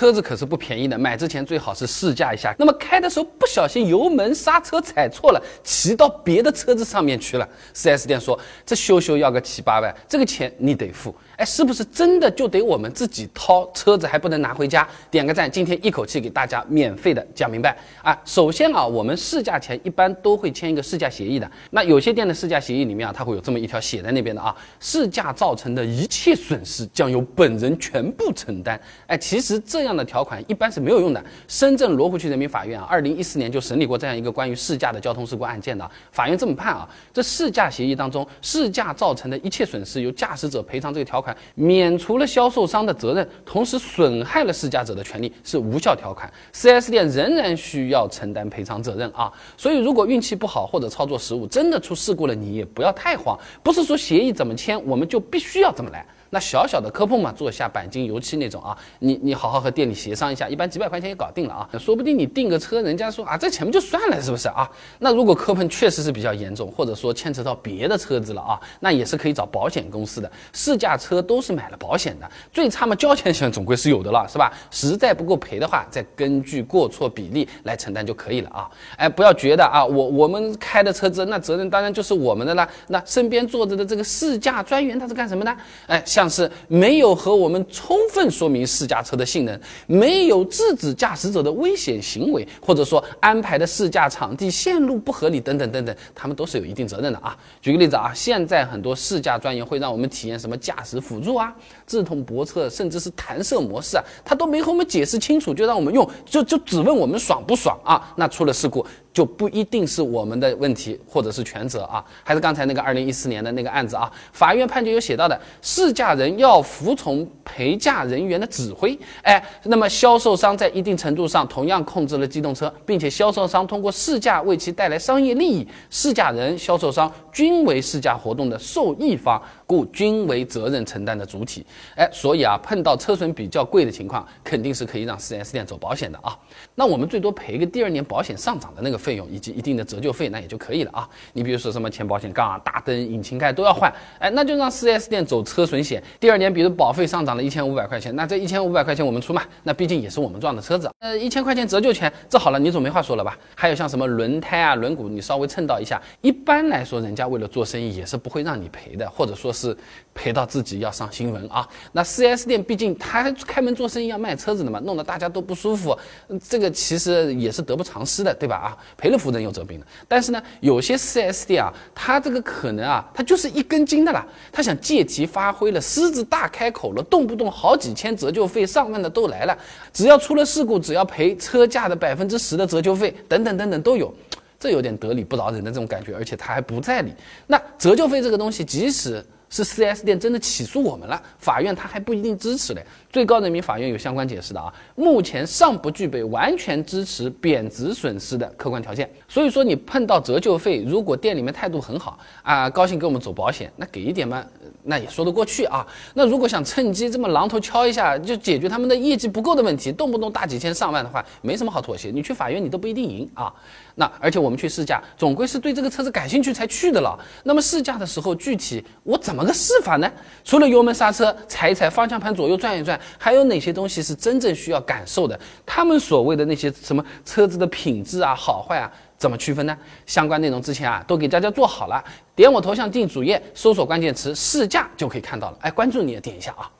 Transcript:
车子可是不便宜的，买之前最好是试驾一下。那么开的时候不小心油门刹车踩错了，骑到别的车子上面去了，4S 店说这修修要个七八万，这个钱你得付。哎，是不是真的就得我们自己掏？车子还不能拿回家？点个赞，今天一口气给大家免费的讲明白啊！首先啊，我们试驾前一般都会签一个试驾协议的。那有些店的试驾协议里面啊，它会有这么一条写在那边的啊，试驾造成的一切损失将由本人全部承担。哎，其实这样这样的条款一般是没有用的。深圳罗湖区人民法院啊，二零一四年就审理过这样一个关于试驾的交通事故案件的。法院这么判啊，这试驾协议当中，试驾造成的一切损失由驾驶者赔偿这个条款。免除了销售商的责任，同时损害了试驾者的权利，是无效条款。4S 店仍然需要承担赔偿责任啊！所以，如果运气不好或者操作失误，真的出事故了，你也不要太慌。不是说协议怎么签，我们就必须要怎么来。那小小的磕碰嘛，做一下钣金油漆那种啊，你你好好和店里协商一下，一般几百块钱也搞定了啊。说不定你订个车，人家说啊，这钱不就算了，是不是啊？那如果磕碰确实是比较严重，或者说牵扯到别的车子了啊，那也是可以找保险公司的。试驾车都是买了保险的，最差嘛交强险总归是有的了，是吧？实在不够赔的话，再根据过错比例来承担就可以了啊。哎，不要觉得啊，我我们开的车子那责任当然就是我们的了。那身边坐着的这个试驾专员他是干什么呢？哎，像。像是没有和我们充分说明试驾车的性能，没有制止驾驶者的危险行为，或者说安排的试驾场地线路不合理等等等等，他们都是有一定责任的啊。举个例子啊，现在很多试驾专员会让我们体验什么驾驶辅助啊、自动泊车，甚至是弹射模式啊，他都没和我们解释清楚，就让我们用，就就只问我们爽不爽啊？那出了事故。就不一定是我们的问题，或者是全责啊，还是刚才那个二零一四年的那个案子啊，法院判决有写到的，试驾人要服从陪驾人员的指挥，哎，那么销售商在一定程度上同样控制了机动车，并且销售商通过试驾为其带来商业利益，试驾人、销售商均为试驾活动的受益方。故均为责任承担的主体，哎，所以啊，碰到车损比较贵的情况，肯定是可以让 4S 店走保险的啊。那我们最多赔个第二年保险上涨的那个费用，以及一定的折旧费，那也就可以了啊。你比如说什么前保险杠啊、大灯、引擎盖都要换，哎，那就让 4S 店走车损险。第二年，比如保费上涨了一千五百块钱，那这一千五百块钱我们出嘛？那毕竟也是我们撞的车子，呃，一千块钱折旧钱，这好了，你总没话说了吧？还有像什么轮胎啊、轮毂，你稍微蹭到一下，一般来说，人家为了做生意也是不会让你赔的，或者说是。赔到自己要上新闻啊！那 4S 店毕竟他开门做生意要卖车子的嘛，弄得大家都不舒服，这个其实也是得不偿失的，对吧？啊，赔了夫人又折兵的。但是呢，有些 4S 店啊，他这个可能啊，他就是一根筋的啦，他想借题发挥了，狮子大开口了，动不动好几千折旧费、上万的都来了，只要出了事故，只要赔车价的百分之十的折旧费，等等等等都有。这有点得理不饶人的这种感觉，而且他还不在理。那折旧费这个东西，即使是 4S 店真的起诉我们了，法院他还不一定支持嘞。最高人民法院有相关解释的啊，目前尚不具备完全支持贬值损失的客观条件。所以说你碰到折旧费，如果店里面态度很好啊，高兴给我们走保险，那给一点嘛，那也说得过去啊。那如果想趁机这么榔头敲一下，就解决他们的业绩不够的问题，动不动大几千上万的话，没什么好妥协。你去法院你都不一定赢啊。那而且我们去试驾，总归是对这个车子感兴趣才去的了。那么试驾的时候，具体我怎么个试法呢？除了油门刹车踩一踩，方向盘左右转一转。还有哪些东西是真正需要感受的？他们所谓的那些什么车子的品质啊、好坏啊，怎么区分呢？相关内容之前啊都给大家做好了，点我头像进主页，搜索关键词试驾就可以看到了。哎，关注你也点一下啊。